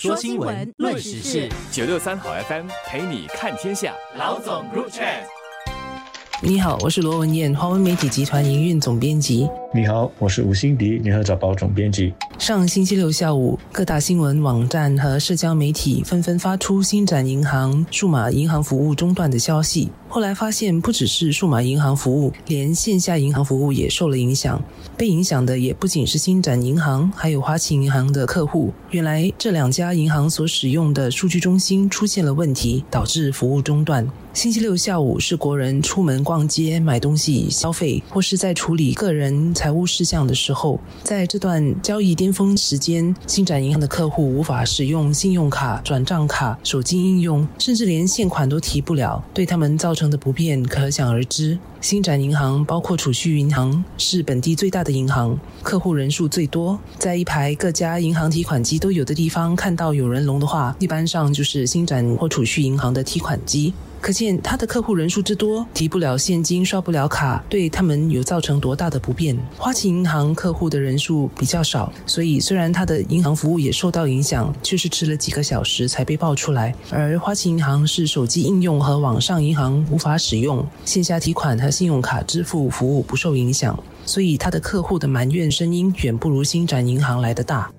说新闻，论时事，九六三好 FM 陪你看天下。老总 Group Chat。你好，我是罗文燕，华文媒体集团营运总编辑。你好，我是吴欣迪，联合早报总编辑。上星期六下午，各大新闻网站和社交媒体纷纷发出新展银行数码银行服务中断的消息。后来发现，不只是数码银行服务，连线下银行服务也受了影响。被影响的也不仅是新展银行，还有花旗银行的客户。原来这两家银行所使用的数据中心出现了问题，导致服务中断。星期六下午是国人出门逛街、买东西、消费，或是在处理个人财务事项的时候。在这段交易巅峰时间，新展银行的客户无法使用信用卡、转账卡、手机应用，甚至连现款都提不了，对他们造成的不便可想而知。新展银行包括储蓄银行，是本地最大的银行，客户人数最多。在一排各家银行提款机都有的地方看到有人龙的话，一般上就是新展或储蓄银行的提款机。可见他的客户人数之多，提不了现金，刷不了卡，对他们有造成多大的不便。花旗银行客户的人数比较少，所以虽然他的银行服务也受到影响，却是迟了几个小时才被爆出来。而花旗银行是手机应用和网上银行无法使用，线下提款和信用卡支付服务不受影响，所以他的客户的埋怨声音远不如星展银行来的大。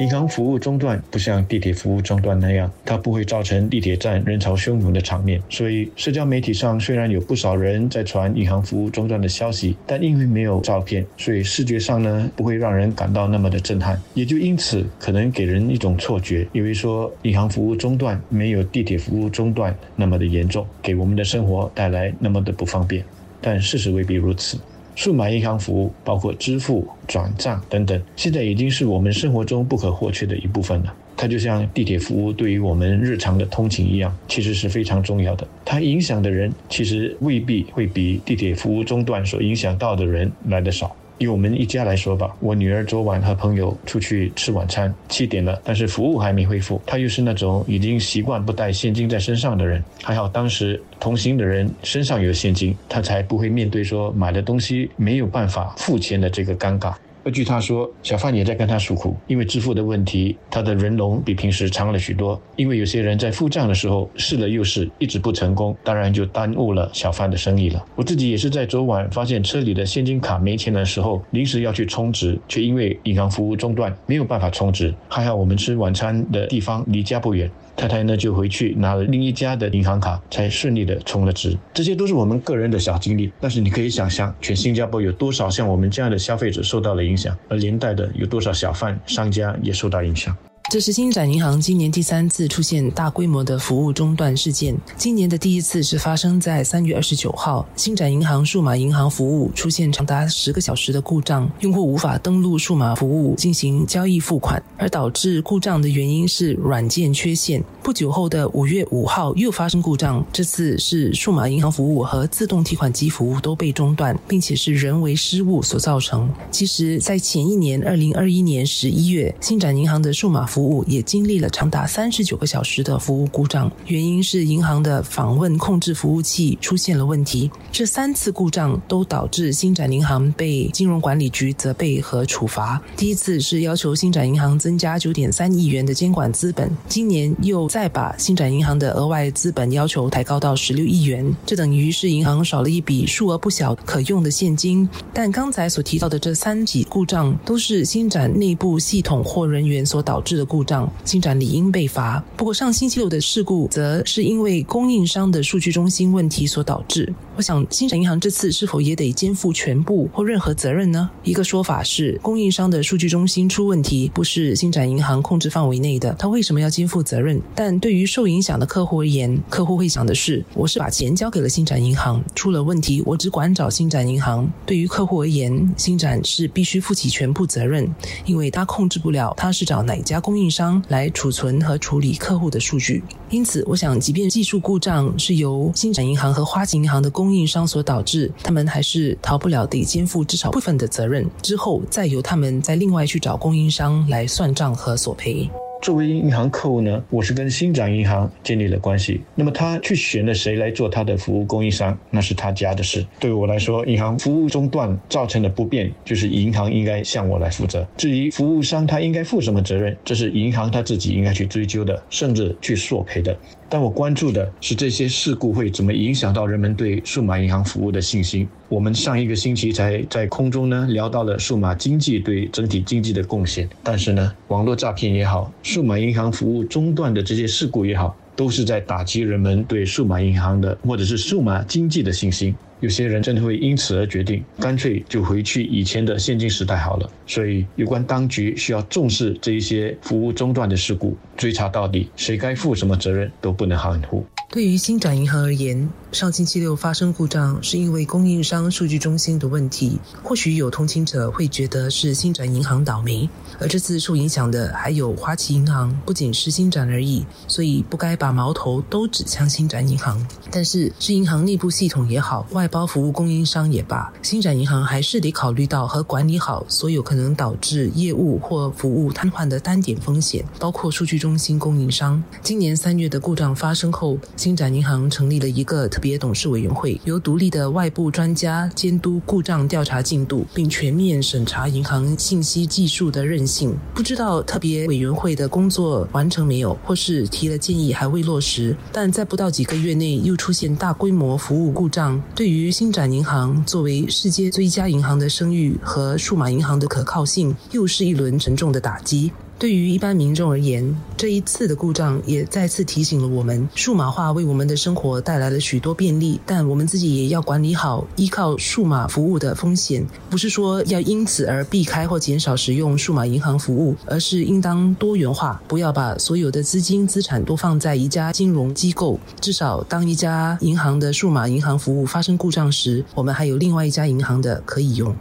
银行服务中断不像地铁服务中断那样，它不会造成地铁站人潮汹涌的场面。所以，社交媒体上虽然有不少人在传银行服务中断的消息，但因为没有照片，所以视觉上呢不会让人感到那么的震撼，也就因此可能给人一种错觉，以为说银行服务中断没有地铁服务中断那么的严重，给我们的生活带来那么的不方便。但事实未必如此。数码银行服务包括支付、转账等等，现在已经是我们生活中不可或缺的一部分了。它就像地铁服务对于我们日常的通勤一样，其实是非常重要的。它影响的人其实未必会比地铁服务中断所影响到的人来的少。以我们一家来说吧，我女儿昨晚和朋友出去吃晚餐，七点了，但是服务还没恢复。她又是那种已经习惯不带现金在身上的人，还好当时同行的人身上有现金，她才不会面对说买的东西没有办法付钱的这个尴尬。据他说，小贩也在跟他诉苦，因为支付的问题，他的人龙比平时长了许多。因为有些人在付账的时候试了又试，一直不成功，当然就耽误了小贩的生意了。我自己也是在昨晚发现车里的现金卡没钱的时候，临时要去充值，却因为银行服务中断，没有办法充值。还好我们吃晚餐的地方离家不远。太太呢就回去拿了另一家的银行卡，才顺利的充了值。这些都是我们个人的小经历，但是你可以想象，全新加坡有多少像我们这样的消费者受到了影响，而连带的有多少小贩、商家也受到影响。这是星展银行今年第三次出现大规模的服务中断事件。今年的第一次是发生在三月二十九号，星展银行数码银行服务出现长达十个小时的故障，用户无法登录数码服务进行交易付款，而导致故障的原因是软件缺陷。不久后的五月五号又发生故障，这次是数码银行服务和自动提款机服务都被中断，并且是人为失误所造成。其实，在前一年二零二一年十一月，星展银行的数码服服务也经历了长达三十九个小时的服务故障，原因是银行的访问控制服务器出现了问题。这三次故障都导致新展银行被金融管理局责备和处罚。第一次是要求新展银行增加九点三亿元的监管资本，今年又再把新展银行的额外资本要求抬高到十六亿元，这等于是银行少了一笔数额不小可用的现金。但刚才所提到的这三起故障都是新展内部系统或人员所导致的。故障，新展理应被罚。不过上星期六的事故，则是因为供应商的数据中心问题所导致。我想，新展银行这次是否也得肩负全部或任何责任呢？一个说法是，供应商的数据中心出问题，不是新展银行控制范围内的，他为什么要肩负责任？但对于受影响的客户而言，客户会想的是，我是把钱交给了新展银行，出了问题，我只管找新展银行。对于客户而言，新展是必须负起全部责任，因为他控制不了他是找哪家供应。供应商来储存和处理客户的数据，因此，我想，即便技术故障是由新展银行和花旗银行的供应商所导致，他们还是逃不了得肩负至少部分的责任，之后再由他们再另外去找供应商来算账和索赔。作为银行客户呢，我是跟新展银行建立了关系。那么他去选了谁来做他的服务供应商，那是他家的事。对我来说，银行服务中断造成的不便，就是银行应该向我来负责。至于服务商他应该负什么责任，这是银行他自己应该去追究的，甚至去索赔的。但我关注的是这些事故会怎么影响到人们对数码银行服务的信心。我们上一个星期才在空中呢聊到了数码经济对整体经济的贡献，但是呢，网络诈骗也好，数码银行服务中断的这些事故也好，都是在打击人们对数码银行的或者是数码经济的信心。有些人真的会因此而决定，干脆就回去以前的现金时代好了。所以，有关当局需要重视这一些服务中断的事故，追查到底，谁该负什么责任都不能含糊。对于新转银行而言，上星期六发生故障是因为供应商数据中心的问题。或许有同情者会觉得是新展银行倒霉，而这次受影响的还有花旗银行，不仅是新展而已，所以不该把矛头都指向新展银行。但是，是银行内部系统也好，外包服务供应商也罢，新展银行还是得考虑到和管理好所有可能导致业务或服务瘫痪的单点风险，包括数据中心供应商。今年三月的故障发生后。新展银行成立了一个别董事委员会，由独立的外部专家监督故障调查进度，并全面审查银行信息技术的韧性。不知道特别委员会的工作完成没有，或是提了建议还未落实。但在不到几个月内又出现大规模服务故障，对于新展银行作为世界最佳银行的声誉和数码银行的可靠性，又是一轮沉重的打击。对于一般民众而言，这一次的故障也再次提醒了我们：数码化为我们的生活带来了许多便利，但我们自己也要管理好依靠数码服务的风险。不是说要因此而避开或减少使用数码银行服务，而是应当多元化，不要把所有的资金资产都放在一家金融机构。至少当一家银行的数码银行服务发生故障时，我们还有另外一家银行的可以用。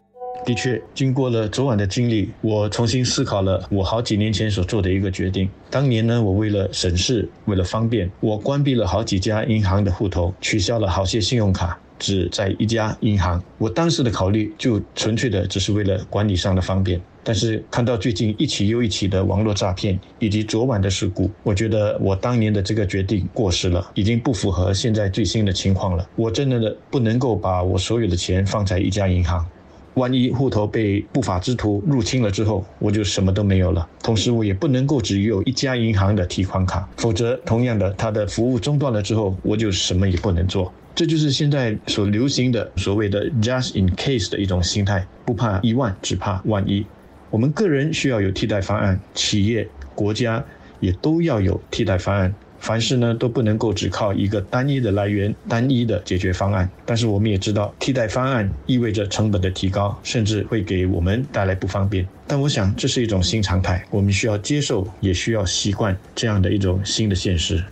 的确，经过了昨晚的经历，我重新思考了我好几年前所做的一个决定。当年呢，我为了省事，为了方便，我关闭了好几家银行的户头，取消了好些信用卡，只在一家银行。我当时的考虑就纯粹的只是为了管理上的方便。但是看到最近一起又一起的网络诈骗，以及昨晚的事故，我觉得我当年的这个决定过时了，已经不符合现在最新的情况了。我真的不能够把我所有的钱放在一家银行。万一户头被不法之徒入侵了之后，我就什么都没有了。同时，我也不能够只有一家银行的提款卡，否则同样的，它的服务中断了之后，我就什么也不能做。这就是现在所流行的所谓的 “just in case” 的一种心态，不怕一万，只怕万一。我们个人需要有替代方案，企业、国家也都要有替代方案。凡事呢都不能够只靠一个单一的来源、单一的解决方案。但是我们也知道，替代方案意味着成本的提高，甚至会给我们带来不方便。但我想这是一种新常态，我们需要接受，也需要习惯这样的一种新的现实。